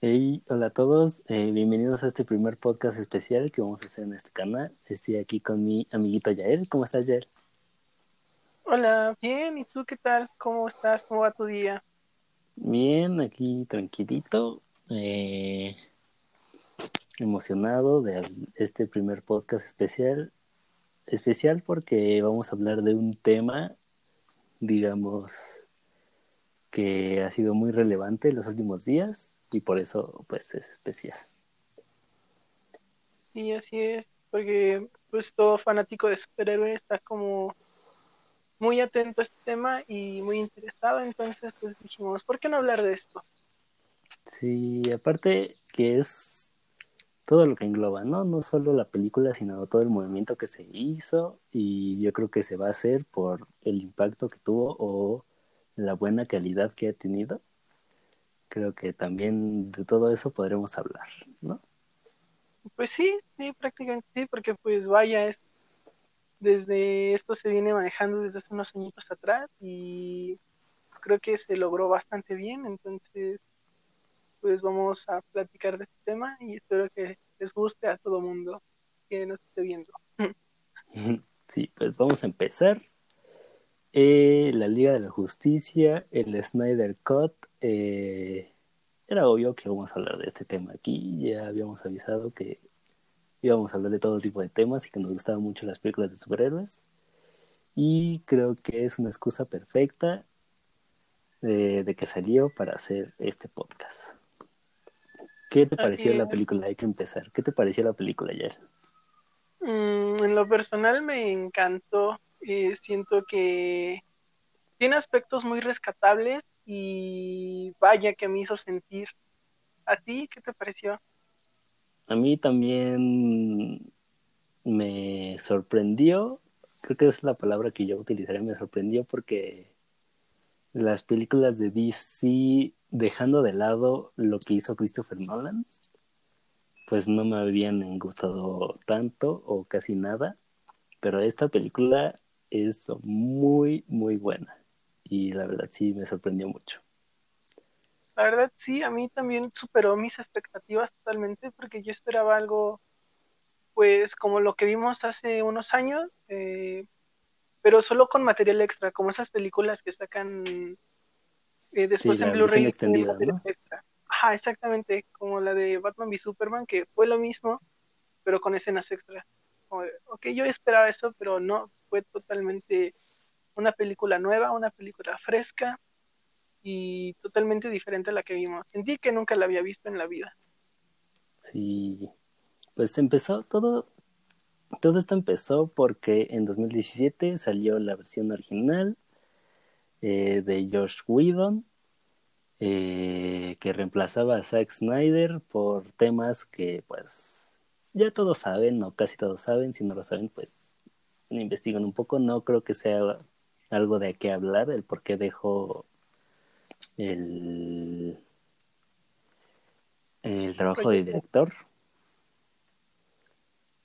Hey, hola a todos, eh, bienvenidos a este primer podcast especial que vamos a hacer en este canal. Estoy aquí con mi amiguito Yael. ¿Cómo estás, Yael? Hola, bien, ¿y tú qué tal? ¿Cómo estás? ¿Cómo va tu día? Bien, aquí tranquilito, eh, emocionado de este primer podcast especial. Especial porque vamos a hablar de un tema, digamos, que ha sido muy relevante en los últimos días y por eso pues es especial. Sí, así es, porque pues todo fanático de superhéroes está como muy atento a este tema y muy interesado, entonces pues dijimos, ¿por qué no hablar de esto? Sí, aparte que es todo lo que engloba, ¿no? No solo la película, sino todo el movimiento que se hizo y yo creo que se va a hacer por el impacto que tuvo o la buena calidad que ha tenido. Creo que también de todo eso podremos hablar, ¿no? Pues sí, sí, prácticamente sí, porque pues vaya, es desde esto se viene manejando desde hace unos añitos atrás y creo que se logró bastante bien, entonces pues vamos a platicar de este tema y espero que les guste a todo mundo que nos esté viendo. Sí, pues vamos a empezar. Eh, la Liga de la Justicia, el Snyder Cut. Eh, era obvio que íbamos a hablar de este tema aquí. Ya habíamos avisado que íbamos a hablar de todo tipo de temas y que nos gustaban mucho las películas de superhéroes. Y creo que es una excusa perfecta de, de que salió para hacer este podcast. ¿Qué te pareció la película? Hay que empezar. ¿Qué te pareció la película ayer? Mm, en lo personal me encantó. Eh, siento que tiene aspectos muy rescatables y vaya que me hizo sentir. ¿A ti qué te pareció? A mí también me sorprendió, creo que es la palabra que yo utilizaría, me sorprendió porque las películas de DC, dejando de lado lo que hizo Christopher Nolan, pues no me habían gustado tanto o casi nada, pero esta película es muy, muy buena y la verdad sí me sorprendió mucho. La verdad sí, a mí también superó mis expectativas totalmente porque yo esperaba algo pues como lo que vimos hace unos años, eh, pero solo con material extra, como esas películas que sacan eh, después en Blu-ray. ¿no? Ajá, exactamente, como la de Batman v Superman, que fue lo mismo, pero con escenas extra. ok, yo esperaba eso, pero no, fue totalmente una película nueva, una película fresca y totalmente diferente a la que vimos. Sentí que nunca la había visto en la vida. Sí, pues empezó todo, todo esto empezó porque en 2017 salió la versión original eh, de George Whedon, eh, que reemplazaba a Zack Snyder por temas que pues ya todos saben, o casi todos saben, si no lo saben pues investigan un poco, no creo que sea algo de qué hablar, el por qué dejó el, el trabajo de director.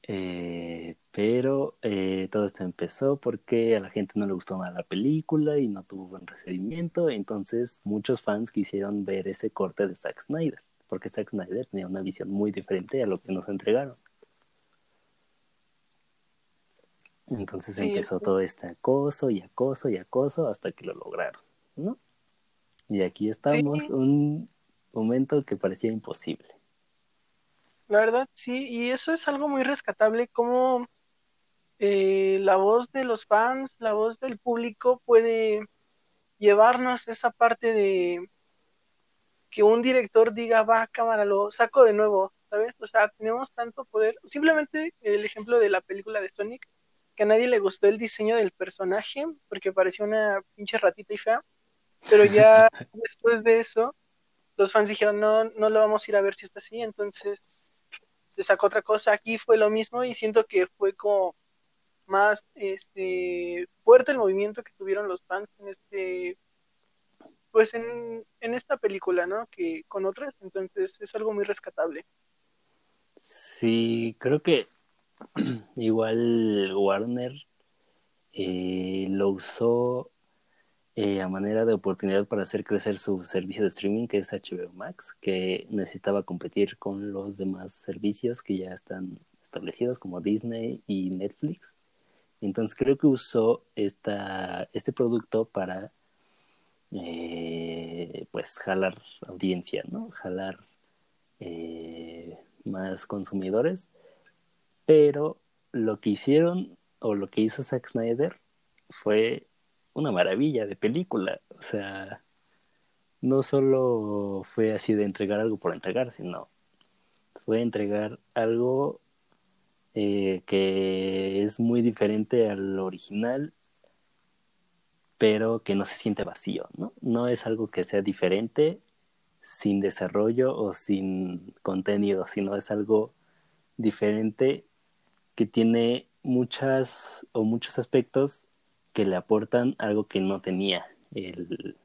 Eh, pero eh, todo esto empezó porque a la gente no le gustó nada la película y no tuvo buen recibimiento. Entonces muchos fans quisieron ver ese corte de Zack Snyder, porque Zack Snyder tenía una visión muy diferente a lo que nos entregaron. Entonces empezó todo este acoso y acoso y acoso hasta que lo lograron, ¿no? Y aquí estamos, un momento que parecía imposible. La verdad, sí, y eso es algo muy rescatable, como eh, la voz de los fans, la voz del público puede llevarnos esa parte de que un director diga, va, cámara, lo saco de nuevo, ¿sabes? O sea, tenemos tanto poder. Simplemente el ejemplo de la película de Sonic, que a nadie le gustó el diseño del personaje porque parecía una pinche ratita y fea, pero ya después de eso, los fans dijeron, no, no lo vamos a ir a ver si está así, entonces se sacó otra cosa, aquí fue lo mismo y siento que fue como más este fuerte el movimiento que tuvieron los fans en este pues en, en esta película, ¿no? Que con otras, entonces es algo muy rescatable. Sí, creo que igual Warner eh, lo usó eh, a manera de oportunidad para hacer crecer su servicio de streaming, que es HBO Max, que necesitaba competir con los demás servicios que ya están establecidos, como Disney y Netflix. Entonces creo que usó esta, este producto para eh, pues jalar audiencia, ¿no? Jalar más consumidores. Pero lo que hicieron o lo que hizo Zack Snyder fue una maravilla de película. O sea, no solo fue así de entregar algo por entregar, sino fue entregar algo eh, que es muy diferente al original, pero que no se siente vacío, ¿no? No es algo que sea diferente sin desarrollo o sin contenido, sino es algo diferente que tiene muchas o muchos aspectos que le aportan algo que no tenía el,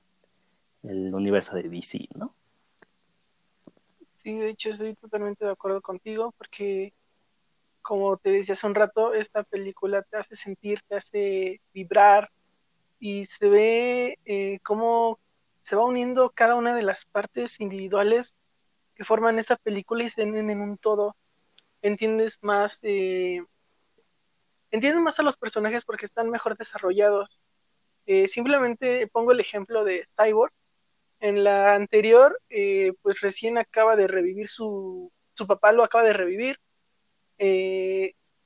el universo de DC, ¿no? Sí, de hecho estoy totalmente de acuerdo contigo porque, como te decía hace un rato, esta película te hace sentir, te hace vibrar y se ve eh, cómo se va uniendo cada una de las partes individuales que forman esta película y se unen en un todo. Entiendes más, eh, entiendes más a los personajes porque están mejor desarrollados. Eh, simplemente pongo el ejemplo de Cyborg. En la anterior, eh, pues recién acaba de revivir su, su papá lo acaba de revivir.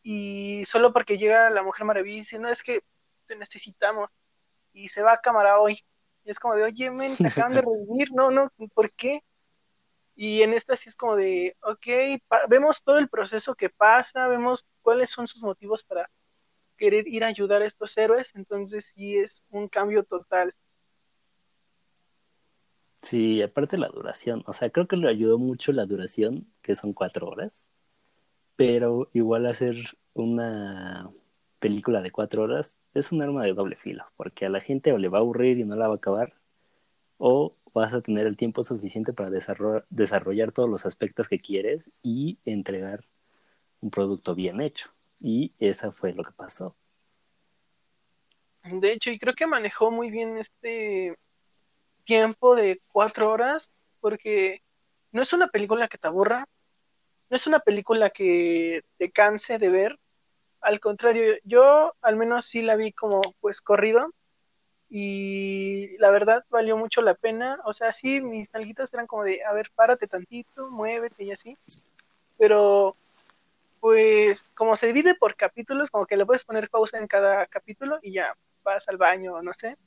y solo porque llega la Mujer Maravilla diciendo es que te necesitamos y se va a cámara hoy y es como de, oye, men, te acaban de revivir, no, no, ¿por qué? Y en esta sí es como de, ok, vemos todo el proceso que pasa, vemos cuáles son sus motivos para querer ir a ayudar a estos héroes, entonces sí es un cambio total. Sí, aparte la duración, o sea, creo que le ayudó mucho la duración, que son cuatro horas, pero igual hacer una película de cuatro horas es un arma de doble filo, porque a la gente o le va a aburrir y no la va a acabar, o vas a tener el tiempo suficiente para desarrollar, todos los aspectos que quieres y entregar un producto bien hecho. Y eso fue lo que pasó. De hecho, y creo que manejó muy bien este tiempo de cuatro horas, porque no es una película que te aburra, no es una película que te canse de ver, al contrario, yo al menos sí la vi como pues corrido y la verdad valió mucho la pena. O sea, sí, mis nalguitas eran como de, a ver, párate tantito, muévete y así. Pero pues como se divide por capítulos, como que le puedes poner pausa en cada capítulo y ya vas al baño, no sé.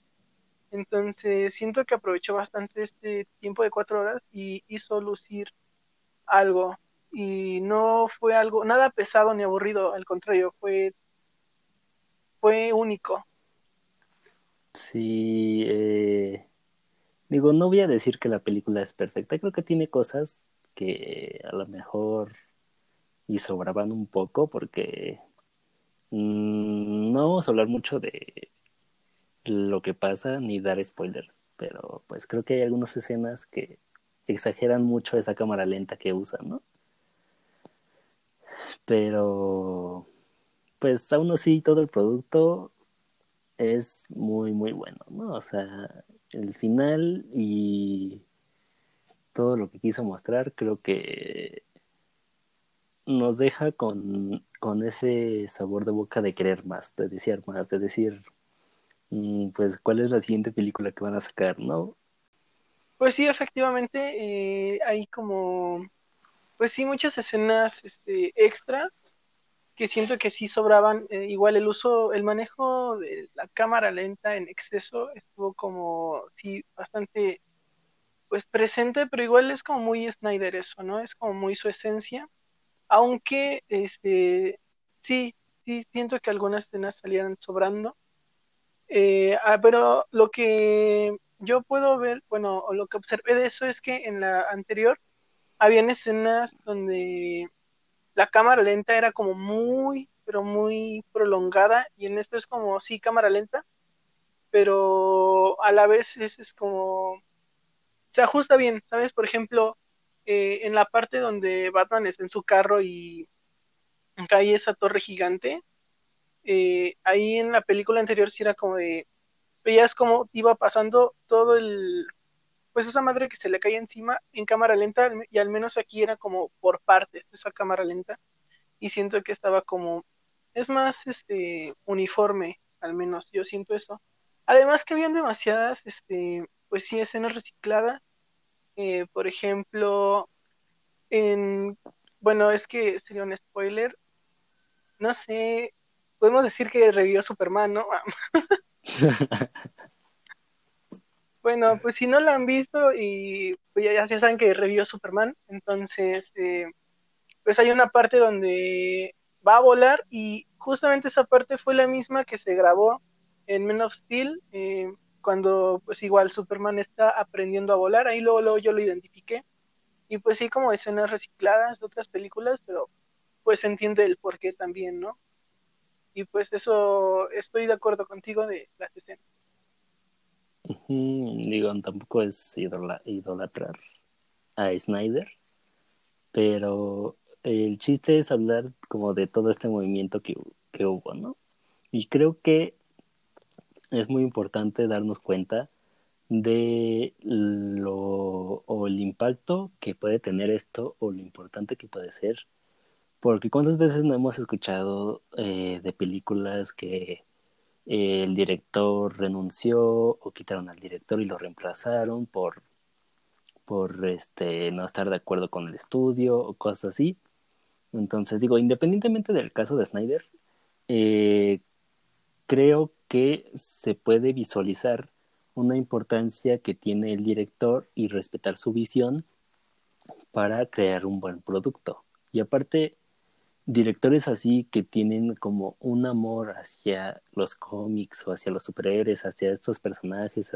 Entonces siento que aprovechó bastante este tiempo de cuatro horas y hizo lucir algo y no fue algo nada pesado ni aburrido, al contrario, fue fue único. Sí, eh, digo, no voy a decir que la película es perfecta, creo que tiene cosas que a lo mejor y sobraban un poco porque mm, no vamos a hablar mucho de lo que pasa ni dar spoilers, pero pues creo que hay algunas escenas que exageran mucho esa cámara lenta que usan, ¿no? pero pues aún así todo el producto es muy muy bueno, ¿no? O sea, el final y todo lo que quiso mostrar creo que nos deja con, ese sabor de boca de querer más, de desear más, de decir, mm, pues, ¿cuál es la siguiente película que van a sacar, no? Pues sí, efectivamente, eh, hay como pues sí, muchas escenas este, extra que siento que sí sobraban. Eh, igual el uso, el manejo de la cámara lenta en exceso estuvo como, sí, bastante, pues presente, pero igual es como muy Snyder eso, ¿no? Es como muy su esencia. Aunque, este, sí, sí, siento que algunas escenas salieron sobrando. Eh, ah, pero lo que yo puedo ver, bueno, o lo que observé de eso es que en la anterior habían escenas donde la cámara lenta era como muy, pero muy prolongada y en esto es como, sí, cámara lenta, pero a la vez es, como, se ajusta bien, ¿sabes? Por ejemplo, eh, en la parte donde Batman está en su carro y cae esa torre gigante, eh, ahí en la película anterior sí era como de, veías como iba pasando todo el, pues esa madre que se le caía encima en cámara lenta y al menos aquí era como por partes esa cámara lenta y siento que estaba como, es más, este, uniforme, al menos yo siento eso. Además que habían demasiadas, este, pues sí, escenas recicladas. Eh, por ejemplo, en, bueno, es que sería un spoiler. No sé, podemos decir que revivió Superman, ¿no? bueno, pues si no la han visto y pues ya, ya saben que revivió Superman, entonces, eh, pues hay una parte donde va a volar y justamente esa parte fue la misma que se grabó en Men of Steel, eh, cuando pues igual Superman está aprendiendo a volar, ahí luego, luego yo lo identifiqué. Y pues sí, como escenas recicladas de otras películas, pero pues se entiende el porqué también, ¿no? Y pues eso, estoy de acuerdo contigo de las escenas. Digo, tampoco es idolatrar a Snyder, pero el chiste es hablar como de todo este movimiento que, que hubo, ¿no? Y creo que es muy importante darnos cuenta de lo o el impacto que puede tener esto o lo importante que puede ser porque cuántas veces no hemos escuchado eh, de películas que el director renunció o quitaron al director y lo reemplazaron por por este no estar de acuerdo con el estudio o cosas así entonces digo independientemente del caso de Snyder eh, creo que se puede visualizar una importancia que tiene el director y respetar su visión para crear un buen producto. Y aparte, directores así que tienen como un amor hacia los cómics o hacia los superhéroes, hacia estos personajes,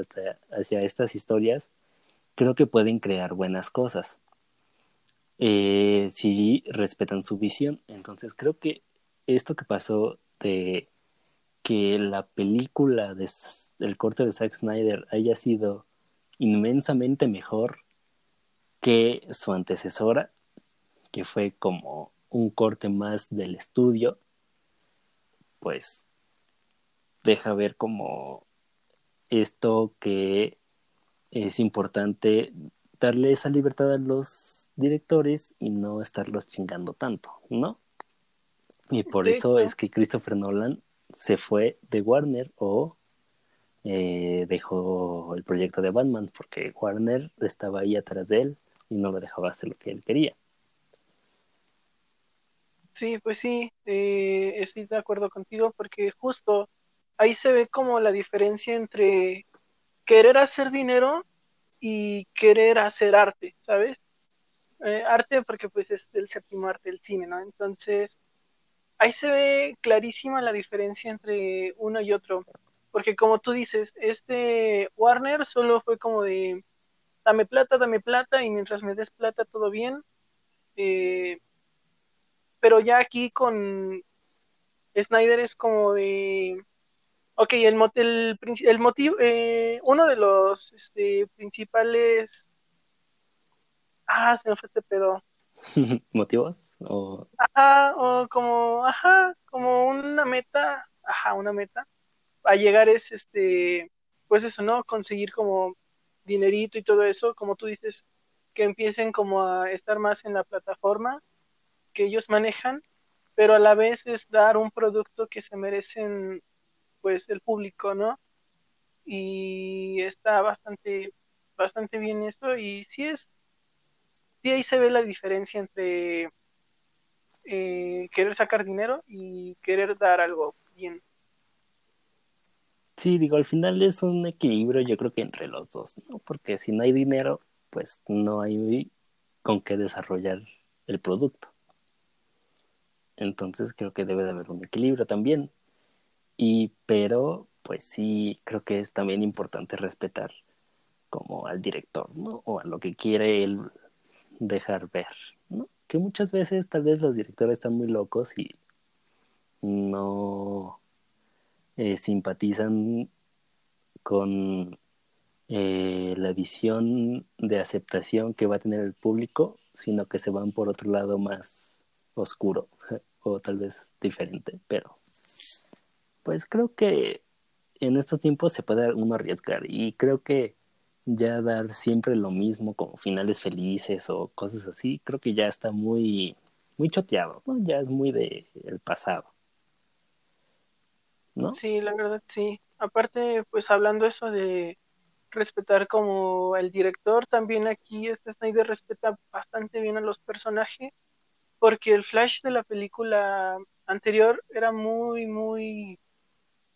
hacia, estas historias, creo que pueden crear buenas cosas. Eh, si respetan su visión. Entonces creo que esto que pasó de que la película de, del corte de Zack Snyder haya sido inmensamente mejor que su antecesora, que fue como un corte más del estudio, pues deja ver como esto que es importante darle esa libertad a los directores y no estarlos chingando tanto, ¿no? Y por eso es que Christopher Nolan se fue de Warner o eh, dejó el proyecto de Batman porque Warner estaba ahí atrás de él y no lo dejaba hacer lo que él quería. Sí, pues sí, eh, estoy de acuerdo contigo porque justo ahí se ve como la diferencia entre querer hacer dinero y querer hacer arte, ¿sabes? Eh, arte porque pues es el séptimo arte del cine, ¿no? Entonces, ahí se ve clarísima la diferencia entre uno y otro, porque como tú dices, este Warner solo fue como de, dame plata, dame plata, y mientras me des plata todo bien, eh, pero ya aquí con Snyder es como de, ok, el, el, el motivo, eh, uno de los este, principales, ah, se me fue este pedo. ¿Motivos? O... Ajá, o como, ajá, como una meta, ajá, una meta, a llegar es, este, pues eso, ¿no? Conseguir como dinerito y todo eso, como tú dices, que empiecen como a estar más en la plataforma que ellos manejan, pero a la vez es dar un producto que se merecen, pues, el público, ¿no? Y está bastante, bastante bien eso, y sí es, sí ahí se ve la diferencia entre eh, querer sacar dinero y querer dar algo bien. Sí, digo, al final es un equilibrio, yo creo que entre los dos, ¿no? Porque si no hay dinero, pues no hay con qué desarrollar el producto. Entonces creo que debe de haber un equilibrio también. Y pero, pues sí, creo que es también importante respetar como al director, ¿no? O a lo que quiere él dejar ver, ¿no? que muchas veces tal vez los directores están muy locos y no eh, simpatizan con eh, la visión de aceptación que va a tener el público, sino que se van por otro lado más oscuro o tal vez diferente, pero pues creo que en estos tiempos se puede uno arriesgar y creo que ya dar siempre lo mismo como finales felices o cosas así, creo que ya está muy muy choteado, ¿no? Ya es muy de el pasado. ¿No? Sí, la verdad sí. Aparte, pues hablando eso de respetar como el director, también aquí este Snyder respeta bastante bien a los personajes, porque el Flash de la película anterior era muy, muy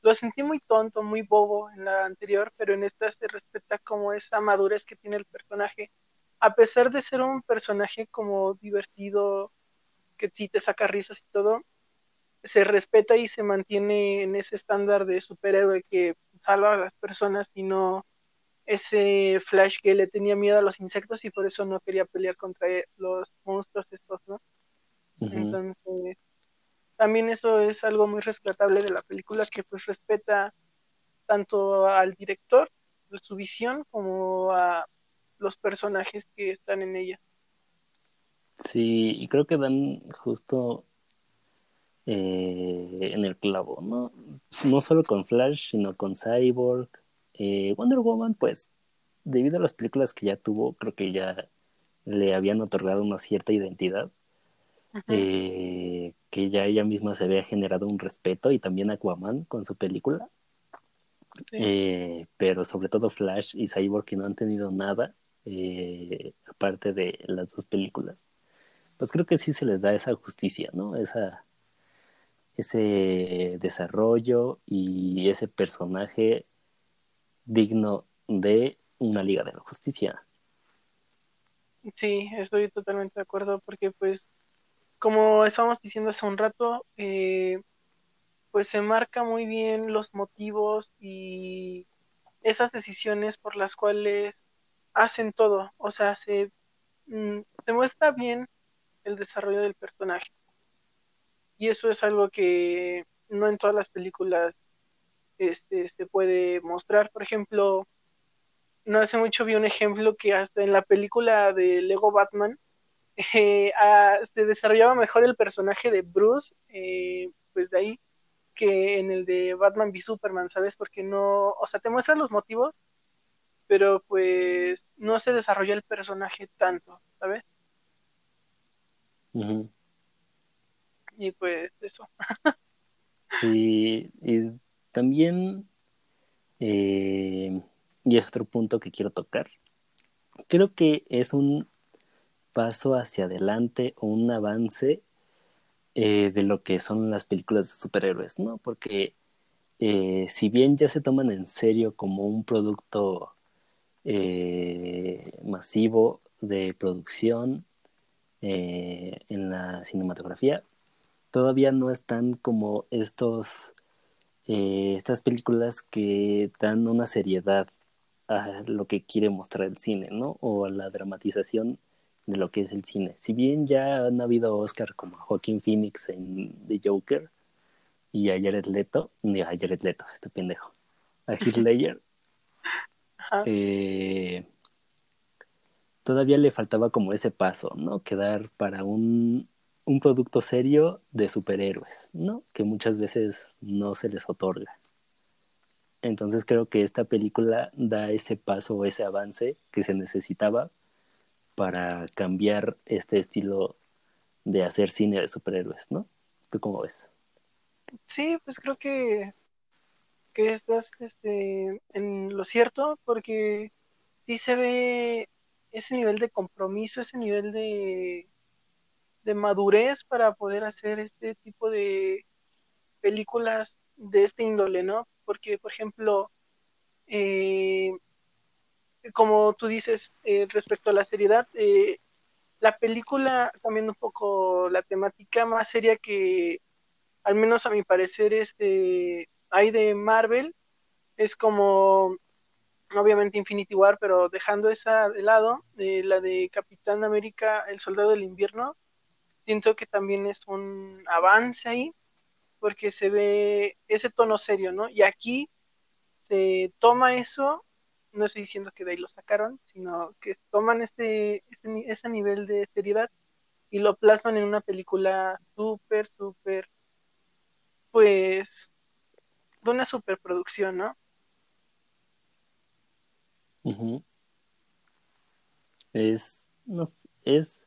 lo sentí muy tonto, muy bobo en la anterior, pero en esta se respeta como esa madurez que tiene el personaje. A pesar de ser un personaje como divertido, que sí te saca risas y todo, se respeta y se mantiene en ese estándar de superhéroe que salva a las personas y no ese Flash que le tenía miedo a los insectos y por eso no quería pelear contra los monstruos estos, ¿no? Entonces, también eso es algo muy rescatable de la película que pues respeta tanto al director, su visión, como a los personajes que están en ella. Sí, y creo que dan justo eh, en el clavo, ¿no? No solo con Flash, sino con Cyborg. Eh, Wonder Woman, pues, debido a las películas que ya tuvo, creo que ya le habían otorgado una cierta identidad eh, que ya ella misma se había generado un respeto y también Aquaman con su película. Eh, pero sobre todo Flash y Cyborg que no han tenido nada eh, aparte de las dos películas. Pues creo que sí se les da esa justicia, ¿no? Esa, ese desarrollo y ese personaje digno de una Liga de la Justicia. Sí, estoy totalmente de acuerdo porque pues como estábamos diciendo hace un rato, eh, pues se marca muy bien los motivos y esas decisiones por las cuales hacen todo. O sea, se, mm, se muestra bien el desarrollo del personaje. Y eso es algo que no en todas las películas este, se puede mostrar. Por ejemplo, no hace mucho vi un ejemplo que hasta en la película de Lego Batman, eh, se desarrollaba mejor el personaje de Bruce, eh, pues de ahí, que en el de Batman v Superman, ¿sabes? Porque no, o sea, te muestran los motivos, pero pues no se desarrolla el personaje tanto, ¿sabes? Y pues eso. sí, y también, eh, y es otro punto que quiero tocar, creo que es un paso hacia adelante o un avance eh, de lo que son las películas de superhéroes, ¿no? Porque eh, si bien ya se toman en serio como un producto eh, masivo de producción en la cinematografía, todavía no están como estos estas películas que dan una seriedad a lo que quiere mostrar el cine, ¿no? O a la dramatización de lo que es el cine. Si bien ya han habido Oscar como Joaquín Phoenix en The Joker y a Jared Leto, ni a Jared Leto, este pendejo, a Heath Ledger, eh, todavía le faltaba como ese paso, ¿no? Quedar para un, un producto serio de superhéroes, ¿no? Que muchas veces no se les otorga. Entonces creo que esta película da ese paso, ese avance que se necesitaba para cambiar este estilo de hacer cine de superhéroes, ¿no? ¿Tú cómo ves? Sí, pues creo que, que estás este, en lo cierto, porque sí se ve ese nivel de compromiso, ese nivel de, de madurez para poder hacer este tipo de películas de este índole, ¿no? Porque, por ejemplo, eh, como tú dices, eh, respecto a la seriedad, eh, la película, cambiando un poco la temática, más seria que, al menos a mi parecer, este, hay de Marvel, es como, obviamente, Infinity War, pero dejando esa de lado, eh, la de Capitán América, El Soldado del Invierno, siento que también es un avance ahí, porque se ve ese tono serio, ¿no? Y aquí se toma eso no estoy diciendo que de ahí lo sacaron, sino que toman este, este ese nivel de seriedad y lo plasman en una película súper, súper, pues, de una superproducción, ¿no? Es, no, es,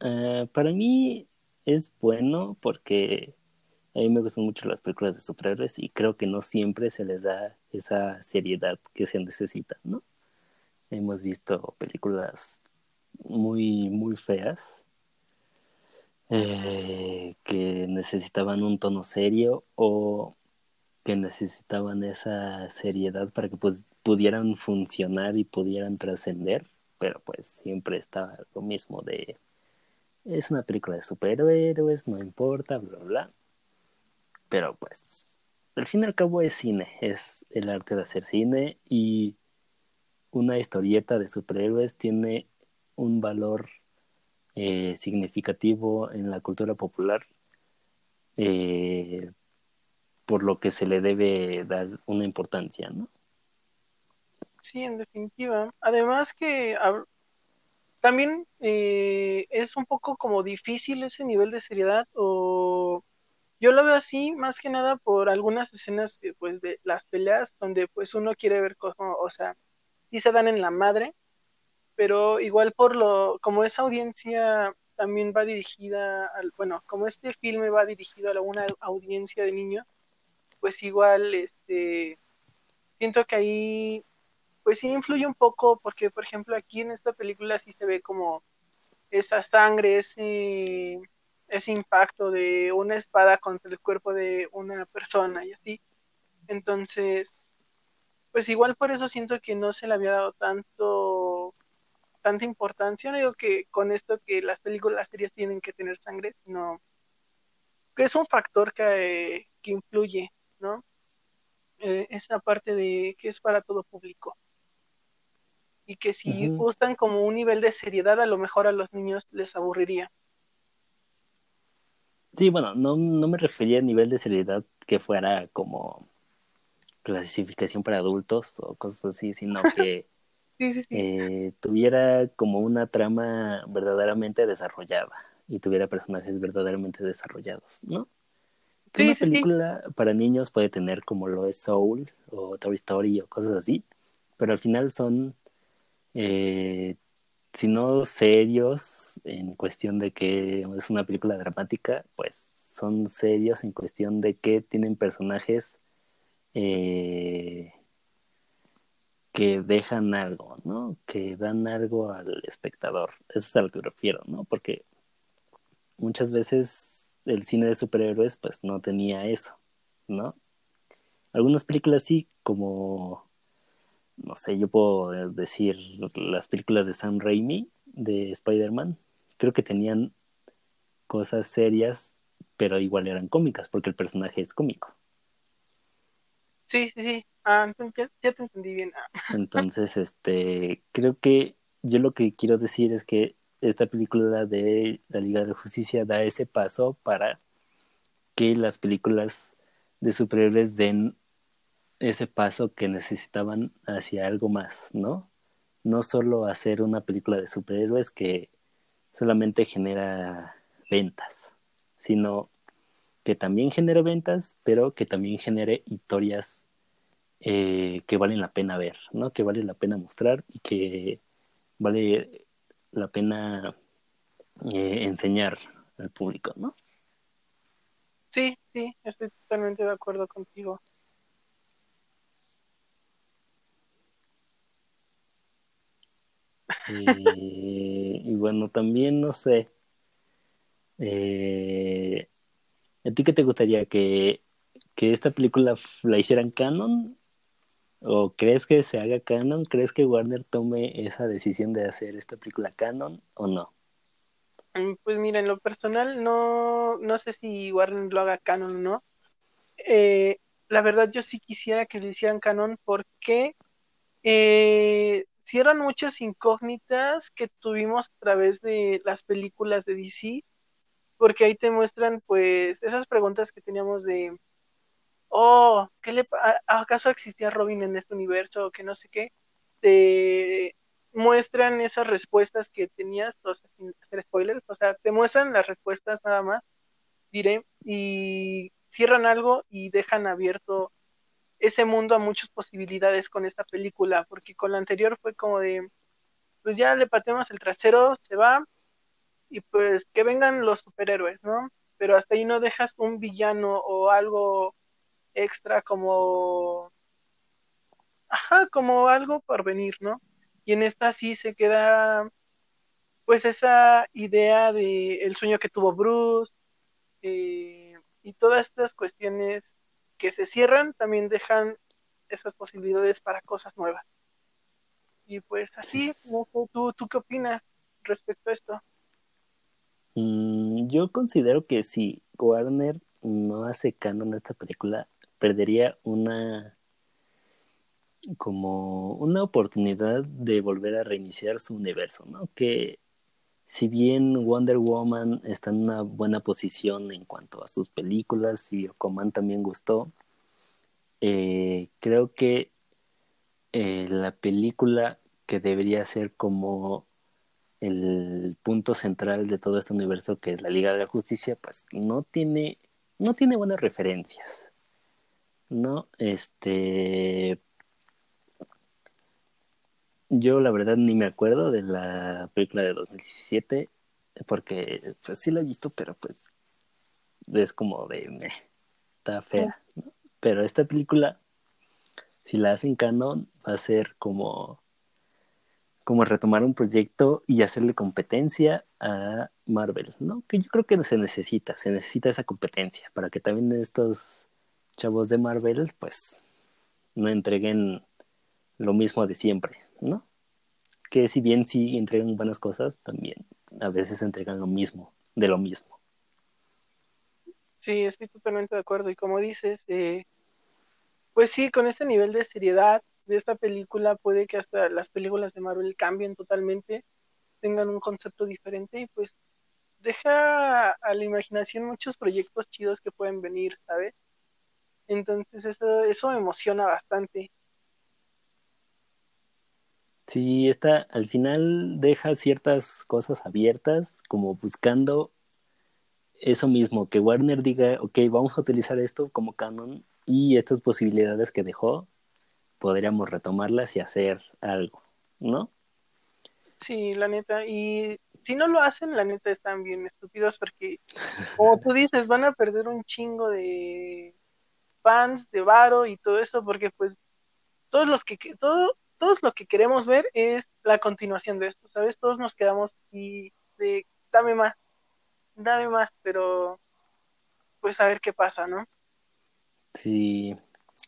eh, para mí es bueno porque a mí me gustan mucho las películas de superhéroes y creo que no siempre se les da esa seriedad que se necesita, ¿no? Hemos visto películas muy, muy feas eh, que necesitaban un tono serio o que necesitaban esa seriedad para que pues, pudieran funcionar y pudieran trascender, pero pues siempre estaba lo mismo de es una película de superhéroes, no importa, bla, bla, bla. Pero pues, al fin y al cabo es cine, es el arte de hacer cine y una historieta de superhéroes tiene un valor eh, significativo en la cultura popular, eh, por lo que se le debe dar una importancia, ¿no? Sí, en definitiva. Además que también eh, es un poco como difícil ese nivel de seriedad o yo lo veo así más que nada por algunas escenas pues de las peleas donde pues uno quiere ver cómo, o sea, sí se dan en la madre, pero igual por lo, como esa audiencia también va dirigida al, bueno, como este filme va dirigido a una audiencia de niños, pues igual, este, siento que ahí, pues sí influye un poco, porque por ejemplo aquí en esta película sí se ve como esa sangre, ese, ese impacto de una espada contra el cuerpo de una persona y así. Entonces, pues igual por eso siento que no se le había dado tanto tanta importancia. No digo que con esto que las películas, las series tienen que tener sangre, sino que es un factor que, que influye, ¿no? Eh, esa parte de que es para todo público. Y que si gustan como un nivel de seriedad, a lo mejor a los niños les aburriría. Sí, bueno, no, no me refería a nivel de seriedad que fuera como clasificación para adultos o cosas así, sino que eh, tuviera como una trama verdaderamente desarrollada y tuviera personajes verdaderamente desarrollados, ¿no? una película para niños puede tener como lo es Soul o Toy Story o cosas así, pero al final son, eh, si no serios en cuestión de que es una película dramática, pues son serios en cuestión de que tienen personajes eh, que dejan algo, ¿no? Que dan algo al espectador. Eso es a lo que refiero, ¿no? Porque muchas veces el cine de superhéroes pues no tenía eso, ¿no? Algunas películas sí, como, no sé, yo puedo decir las películas de Sam Raimi, de Spider-Man, creo que tenían cosas serias, pero igual eran cómicas, porque el personaje es cómico. Sí, sí, sí. Ah, entonces ya, te entendí bien. Ah. Entonces, este, creo que yo lo que quiero decir es que esta película de la Liga de Justicia da ese paso para que las películas de superhéroes den ese paso que necesitaban hacia algo más, ¿no? No solo hacer una película de superhéroes que solamente genera ventas, sino que también genere ventas, pero que también genere historias eh, que valen la pena ver, ¿no? Que vale la pena mostrar y que vale la pena eh, enseñar al público, ¿no? Sí, sí, estoy totalmente de acuerdo contigo. Y bueno, también no sé. Eh, ¿A ti qué te gustaría? ¿Que, esta película la hicieran canon? ¿O crees que se haga canon? ¿Crees que Warner tome esa decisión de hacer esta película canon o no? Mm, pues mira, en lo personal no, no sé si Warner lo haga canon o no. Eh, la verdad yo sí quisiera que lo hicieran canon porque eh, cierran muchas incógnitas que tuvimos a través de las películas de DC porque ahí te muestran pues esas preguntas que teníamos de, oh, ¿qué le, ¿acaso existía Robin en este universo o que no sé qué? Te muestran esas respuestas que tenías, sin hacer spoilers, o sea, te muestran las respuestas nada más, diré, y cierran algo y dejan abierto ese mundo a muchas posibilidades con esta película, porque con la anterior fue como de, pues ya le pateamos el trasero, se va, y pues que vengan los superhéroes, ¿no? Pero hasta ahí no dejas un villano o algo extra como, ajá, como algo por venir, ¿no? Y en esta sí se queda, pues esa idea de el sueño que tuvo Bruce, eh, y todas estas cuestiones que se cierran también dejan esas posibilidades para cosas nuevas. Y pues así, ¿tú, ¿tú qué opinas respecto a esto? Mm, yo considero que si Warner no hace canon esta película, perdería una como una oportunidad de volver a reiniciar su universo, ¿no? Que si bien Wonder Woman está en una buena posición en cuanto a sus películas y Aquaman también gustó, eh, creo que eh, la película que debería ser como el punto central de todo este universo que es la Liga de la Justicia, pues no tiene, no tiene buenas referencias. No, este, yo la verdad ni me acuerdo de la película de 2017 porque pues sí la he visto, pero pues es como de está fea. Pero esta película, si la hacen canon, va a ser como como retomar un proyecto y hacerle competencia a Marvel, ¿no? Que yo creo que se necesita, se necesita esa competencia para que también estos chavos de Marvel, pues, no entreguen lo mismo de siempre, ¿no? Que si bien sí entregan buenas cosas, también a veces entregan lo mismo, de lo mismo. Sí, estoy totalmente de acuerdo. Y como dices, eh, pues sí, con este nivel de seriedad, de esta película puede que hasta las películas de Marvel cambien totalmente, tengan un concepto diferente y pues deja a la imaginación muchos proyectos chidos que pueden venir, ¿sabes? Entonces eso, eso me emociona bastante. Sí, esta al final deja ciertas cosas abiertas, como buscando eso mismo, que Warner diga, ok, vamos a utilizar esto como canon y estas posibilidades que dejó podríamos retomarlas y hacer algo, ¿no? Sí, la neta. Y si no lo hacen, la neta están bien estúpidos porque, como tú dices, van a perder un chingo de fans, de varo y todo eso, porque pues todos los que todo, todos lo que queremos ver es la continuación de esto, ¿sabes? Todos nos quedamos y de dame más, dame más, pero pues a ver qué pasa, ¿no? Sí.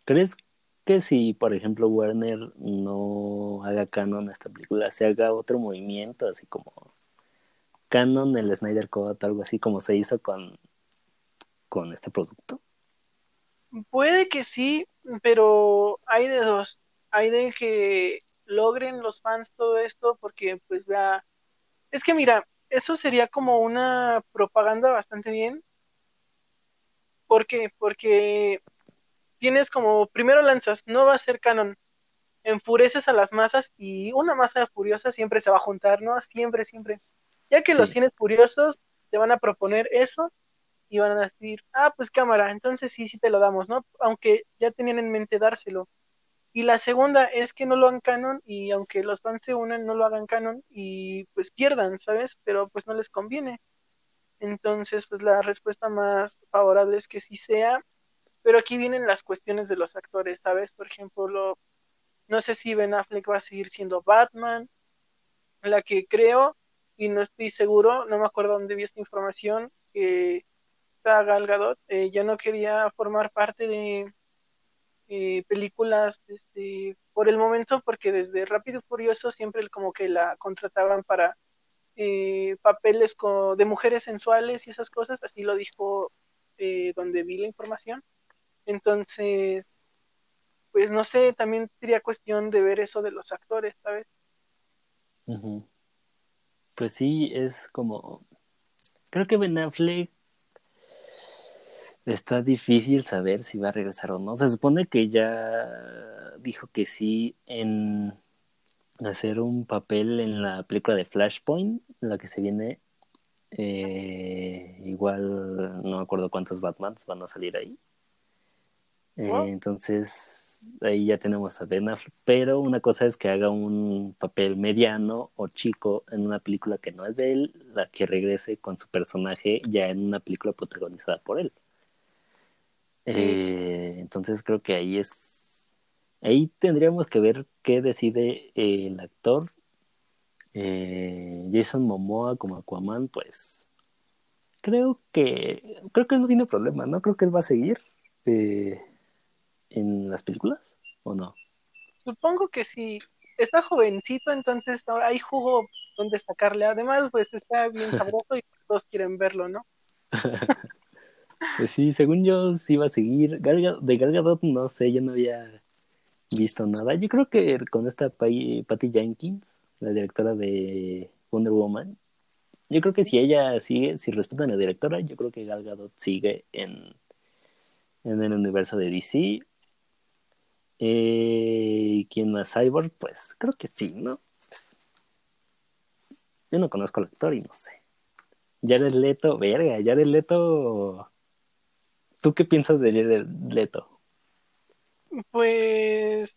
¿Crees que si, por ejemplo, Warner no haga canon a esta película, se haga otro movimiento, así como canon el Snyder Cut, algo así como se hizo con, con este producto? Puede que sí, pero hay de dos. Hay de que logren los fans todo esto porque pues vea, es que mira, eso sería como una propaganda bastante bien. ¿Por qué? Porque tienes como, primero lanzas, no va a ser canon, enfureces a las masas y una masa furiosa siempre se va a juntar, ¿no? Siempre, siempre. Ya que los tienes furiosos, te van a proponer eso y van a decir, ah, pues cámara, entonces sí, sí te lo damos, ¿no? Aunque ya tenían en mente dárselo. Y la segunda es que no lo hagan canon y aunque los fans se unan, no lo hagan canon y pues pierdan, ¿sabes? Pero pues no les conviene. Entonces, pues la respuesta más favorable es que sí sea pero aquí vienen las cuestiones de los actores, ¿sabes? Por ejemplo, no sé si Ben Affleck va a seguir siendo Batman, la que creo, y no estoy seguro, no me acuerdo dónde vi esta información, que Gal Gadot eh, ya no quería formar parte de eh, películas este, por el momento, porque desde Rápido y Furioso siempre como que la contrataban para eh, papeles de mujeres sensuales y esas cosas, así lo dijo donde vi la información. Entonces, pues no sé, también sería cuestión de ver eso de los actores, ¿sabes? Pues sí, es como... Creo que Ben está difícil saber si va a regresar o no. Se supone que ya dijo que sí en hacer un papel en la película de Flashpoint, la que se viene. Eh, igual no me acuerdo cuántos Batmans van a salir ahí. Eh, entonces, ahí ya tenemos a Ben Affleck, pero una cosa es que haga un papel mediano o chico en una película que no es de él, la que regrese con su personaje ya en una película protagonizada por él. Eh, entonces creo que ahí es, ahí tendríamos que ver qué decide el actor. Eh, Jason Momoa como Aquaman, pues creo que creo que él no tiene problema, ¿no? Creo que él va a seguir. Eh, en las películas o no? Supongo que sí. Está jovencito, entonces hay jugo donde sacarle. Además, pues está bien sabroso y todos quieren verlo, ¿no? pues sí, según yo sí iba a seguir. de Gal no sé, yo no había visto nada. Yo creo que con esta Patty Jenkins, la directora de Wonder Woman, yo creo que si ella sigue, si respetan a la directora, yo creo que Gal Gadot sigue en, en el universo de DC eh, ¿Quién más? Cyborg, pues creo que sí, ¿no? Pues, yo no conozco al actor y no sé. Jared Leto, verga, Jared Leto. ¿Tú qué piensas de Jared Leto? Pues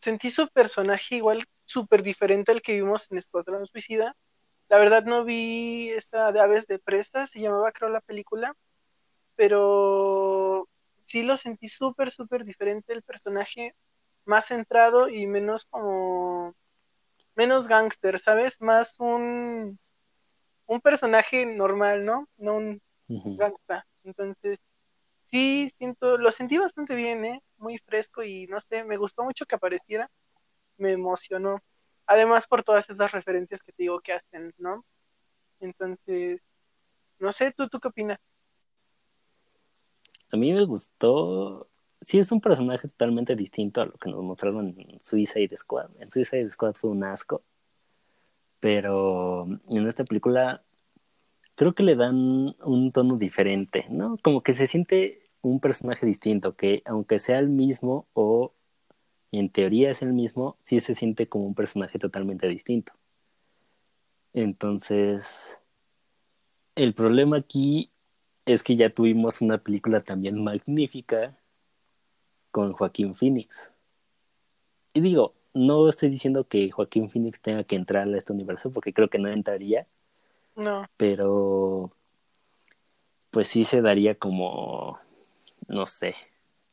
sentí su personaje igual súper diferente al que vimos en Escuadrón Suicida. La verdad no vi esta de Aves de Presa, se llamaba creo la película, pero sí lo sentí súper, súper diferente el personaje, más centrado y menos como, menos gángster, ¿sabes? Más un, un personaje normal, ¿no? No un gangsta. Entonces, sí, siento, lo sentí bastante bien, ¿eh? Muy fresco y no sé, me gustó mucho que apareciera, me emocionó. Además por todas esas referencias que te digo que hacen, ¿no? Entonces, no sé, ¿tú, tú qué opinas? a mí me gustó. Sí, es un personaje totalmente distinto a lo que nos mostraron en Suicide Squad. En Suicide Squad fue un asco. Pero en esta película creo que le dan un tono diferente, ¿no? Como que se siente un personaje distinto, que aunque sea el mismo o en teoría es el mismo, sí se siente como un personaje totalmente distinto. Entonces, el problema aquí es que ya tuvimos una película también magnífica con Joaquín Phoenix. Y digo, no estoy diciendo que Joaquín Phoenix tenga que entrar a este universo, porque creo que no entraría. No. Pero, pues sí se daría como, no sé,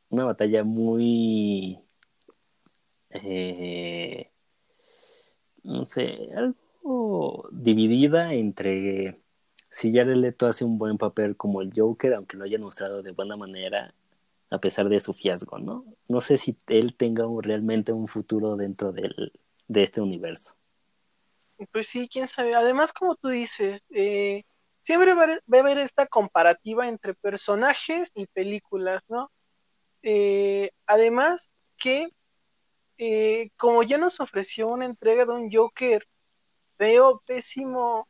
una batalla muy, eh, no sé, algo dividida entre si Jared Leto hace un buen papel como el Joker, aunque lo haya mostrado de buena manera, a pesar de su fiasco, ¿no? No sé si él tenga realmente un futuro dentro del, de este universo. Pues sí, quién sabe. Además, como tú dices, eh, siempre va a, haber esta comparativa entre personajes y películas, ¿no? Eh, además que, eh, como ya nos ofreció una entrega de un Joker feo, pésimo,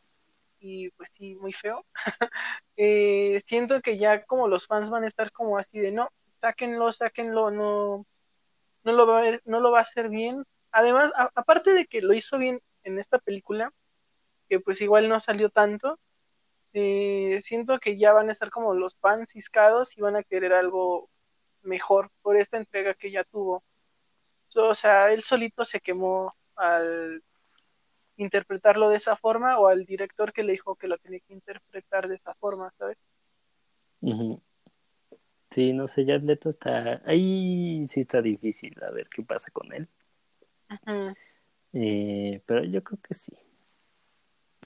y pues sí, muy feo. eh, siento que ya como los fans van a estar como así de no, sáquenlo, sáquenlo, no, no lo va a, no lo va a hacer bien. Además, aparte de que lo hizo bien en esta película, que pues igual no salió tanto, eh, siento que ya van a estar como los fans ciscados y van a querer algo mejor por esta entrega que ya tuvo. o sea, él solito se quemó al interpretarlo de esa forma o al director que le dijo que lo tenía que interpretar de esa forma, ¿sabes? Sí, no sé, ya Leto está ahí, sí está difícil a ver qué pasa con él. Eh, pero yo creo que sí.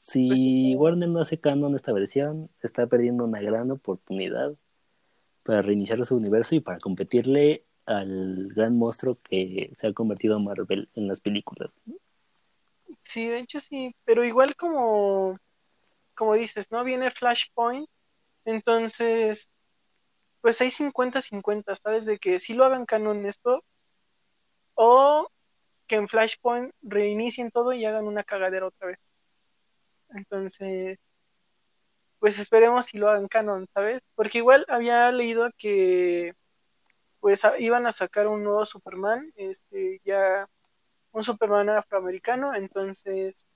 Si Warner no hace canon esta versión, está perdiendo una gran oportunidad para reiniciar su universo y para competirle al gran monstruo que se ha convertido Marvel en las películas. Sí, de hecho sí, pero igual como, como dices, ¿no? Viene Flashpoint, entonces, pues hay 50-50, ¿sabes? De que si lo hagan canon esto, o que en Flashpoint reinicien todo y hagan una cagadera otra vez. Entonces, pues esperemos si lo hagan canon, ¿sabes? Porque igual había leído que pues iban a sacar un nuevo Superman, este ya un Superman afroamericano, entonces,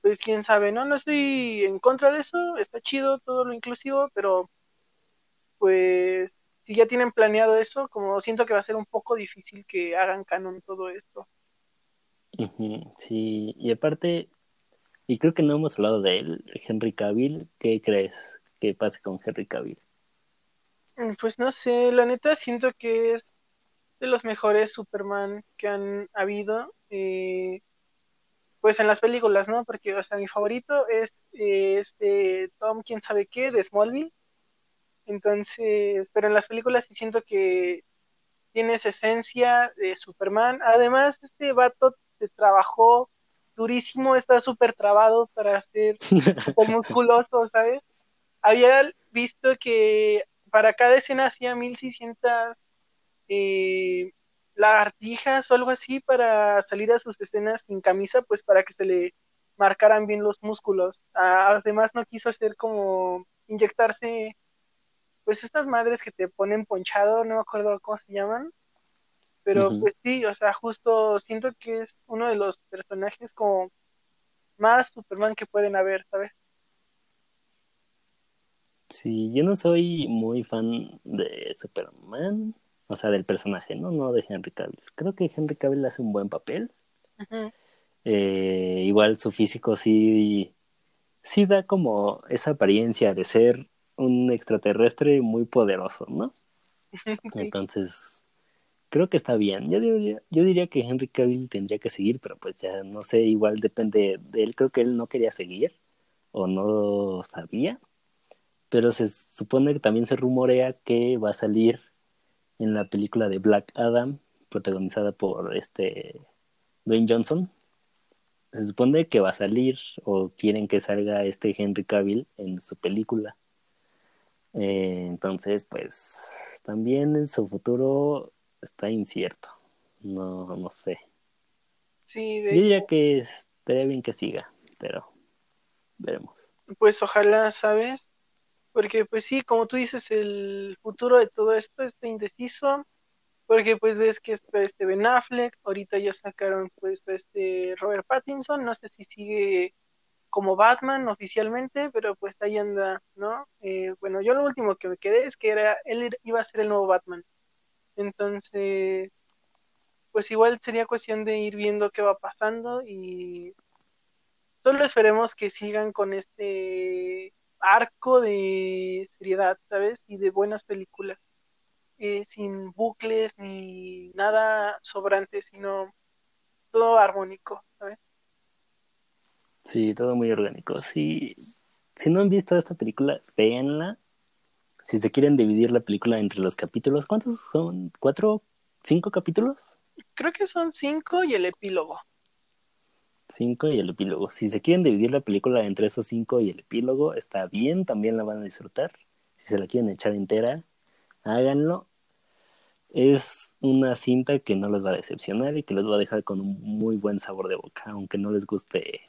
pues quién sabe, ¿no? No estoy en contra de eso, está chido todo lo inclusivo, pero pues si ya tienen planeado eso, como siento que va a ser un poco difícil que hagan canon todo esto. Sí, y aparte, y creo que no hemos hablado de él, Henry Cavill, ¿qué crees que pase con Henry Cavill? Mm, pues no sé, la neta siento que es de los mejores Superman que han habido, eh, pues en las películas, ¿no? Porque, o sea, mi favorito es este Tom, quién sabe qué, de Smallville. Entonces, pero en las películas sí siento que tiene esa esencia de Superman. Además, este vato te trabajó durísimo, está súper trabado para ser musculoso, ¿sabes? Había visto que para cada escena hacía 1600 eh, lagartijas o algo así para salir a sus escenas sin camisa, pues para que se le marcaran bien los músculos. Además no quiso hacer como inyectarse, pues estas madres que te ponen ponchado, no me acuerdo cómo se llaman, pero pues sí, o sea, justo siento que es uno de los personajes como más Superman que pueden haber, ¿sabes? Sí, yo no soy muy fan de Superman, o sea, del personaje, ¿no? No de Henry Cavill. Creo que Henry Cavill hace un buen papel. Eh, igual su físico sí, sí da como esa apariencia de ser un extraterrestre muy poderoso, ¿no? Entonces, creo que está bien. Yo diría, yo diría que Henry Cavill tendría que seguir, pero pues ya no sé, igual depende de él. Creo que él no quería seguir o no sabía pero se supone que también se rumorea que va a salir en la película de Black Adam, protagonizada por este Dwayne Johnson. Se supone que va a salir o quieren que salga este Henry Cavill en su película. Eh, entonces, pues también en su futuro está incierto. No, no sé. Sí, Yo diría que estaría bien que siga, pero veremos. Pues ojalá, ¿sabes? porque pues sí, como tú dices, el futuro de todo esto está indeciso, porque pues ves que está este Ben Affleck, ahorita ya sacaron pues este Robert Pattinson, no sé si sigue como Batman oficialmente, pero pues ahí anda, ¿no? Eh, bueno, yo lo último que me quedé es que era él iba a ser el nuevo Batman. Entonces, pues igual sería cuestión de ir viendo qué va pasando y solo esperemos que sigan con este arco de seriedad, ¿sabes? Y de buenas películas. Eh, sin bucles ni nada sobrante, sino todo armónico, ¿sabes? Sí, todo muy orgánico. Si no han visto esta película, véanla. Si se quieren dividir la película entre los capítulos, ¿cuántos son? ¿Cuatro? ¿Cinco capítulos? Creo que son cinco y el epílogo. Cinco y el epílogo. Si se quieren dividir la película entre esos cinco y el epílogo, está bien, también la van a disfrutar. Si se la quieren echar entera, háganlo. Es una cinta que no les va a decepcionar y que les va a dejar con un muy buen sabor de boca, aunque no les guste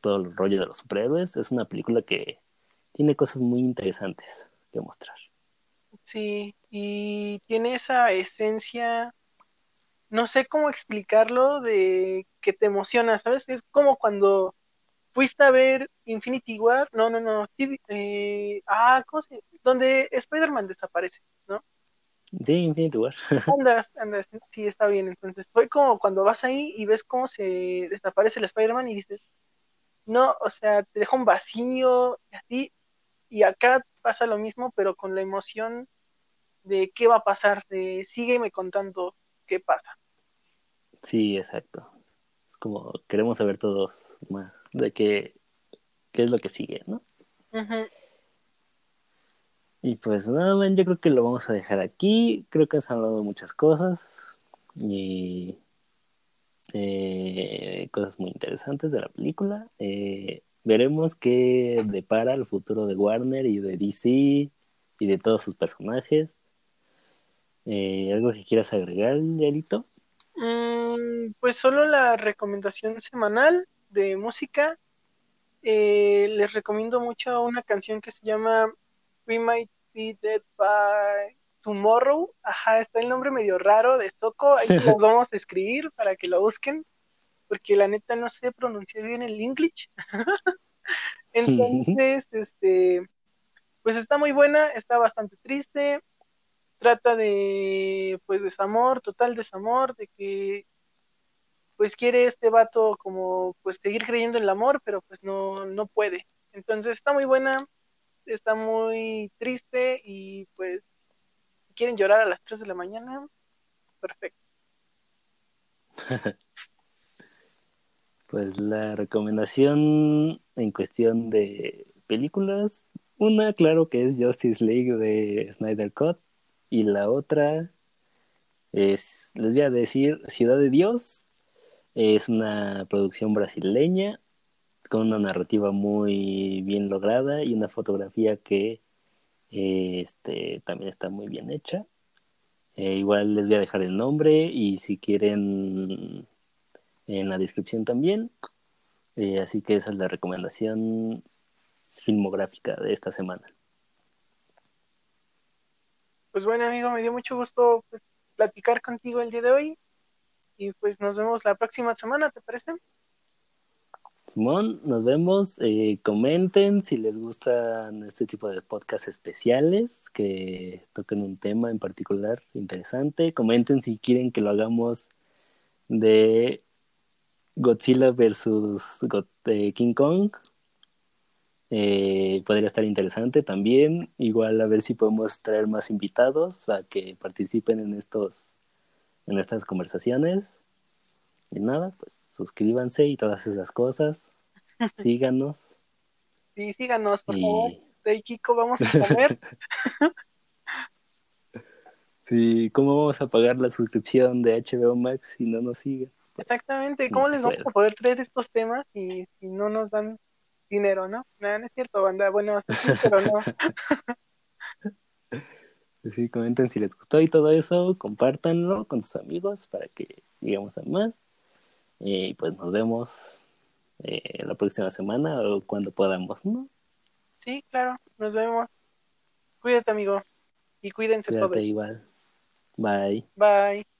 todo el rollo de los superhéroes. Es una película que tiene cosas muy interesantes que mostrar. Sí, y tiene esa esencia no sé cómo explicarlo de que te emociona, ¿sabes? Es como cuando fuiste a ver Infinity War, no, no, no, eh, ah, ¿cómo se Donde Spider-Man desaparece, ¿no? Sí, Infinity War. andas, andas, sí, está bien, entonces fue como cuando vas ahí y ves cómo se desaparece el Spider-Man y dices, no, o sea, te deja un vacío y así, y acá pasa lo mismo, pero con la emoción de qué va a pasar, de sígueme contando qué pasa. Sí, exacto. Es como queremos saber todos más de qué, qué es lo que sigue, ¿no? Y pues nada, yo creo que lo vamos a dejar aquí. Creo que has hablado de muchas cosas y eh, cosas muy interesantes de la película. Eh, veremos qué depara el futuro de Warner y de DC y de todos sus personajes. Eh, ¿Algo que quieras agregar, Yarito? Mm, pues solo la recomendación semanal de música. Eh, les recomiendo mucho una canción que se llama We Might Be Dead by Tomorrow. Ajá, está el nombre medio raro de Soco. Ahí los vamos a escribir para que lo busquen, porque la neta no sé pronunciar bien el English. Entonces, este, pues está muy buena, está bastante triste. trata de pues desamor, total desamor, de que pues quiere este vato como pues seguir creyendo en el amor, pero pues no, no puede. Entonces está muy buena, está muy triste y pues quieren llorar a las 3 de la mañana, perfecto. pues la recomendación en cuestión de películas, una claro que es Justice League de Snyder Cut y la otra es, les voy a decir, Ciudad de Dios, es una producción brasileña con una narrativa muy bien lograda y una fotografía que este, también está muy bien hecha. Eh, igual les voy a dejar el nombre y si quieren en la descripción también. Eh, así que esa es la recomendación filmográfica de esta semana. Pues bueno, amigo, me dio mucho gusto pues, platicar contigo el día de hoy. Y pues nos vemos la próxima semana, ¿te parece? Simón, nos vemos. Eh, comenten si les gustan este tipo de podcasts especiales que toquen un tema en particular interesante. Comenten si quieren que lo hagamos de Godzilla versus eh, King Kong. Eh, podría estar interesante también. Igual a ver si podemos traer más invitados a que participen en estos en estas conversaciones. Y nada, pues suscríbanse y todas esas cosas. Síganos. Sí, síganos, por favor. De Kiko vamos a comer. sí, ¿cómo vamos a pagar la suscripción de HBO Max si no nos siguen? Exactamente, ¿cómo les vamos a poder traer estos temas si, si no nos dan dinero, no? No, no es cierto, banda. Bueno, sí, pero no. Sí, comenten si les gustó y todo eso, compártanlo con sus amigos para que lleguemos a más. Y pues nos vemos eh, la próxima semana o cuando podamos, ¿no? Sí, claro, nos vemos. Cuídate, amigo. Y cuídense Cuídate igual. Bye. Bye.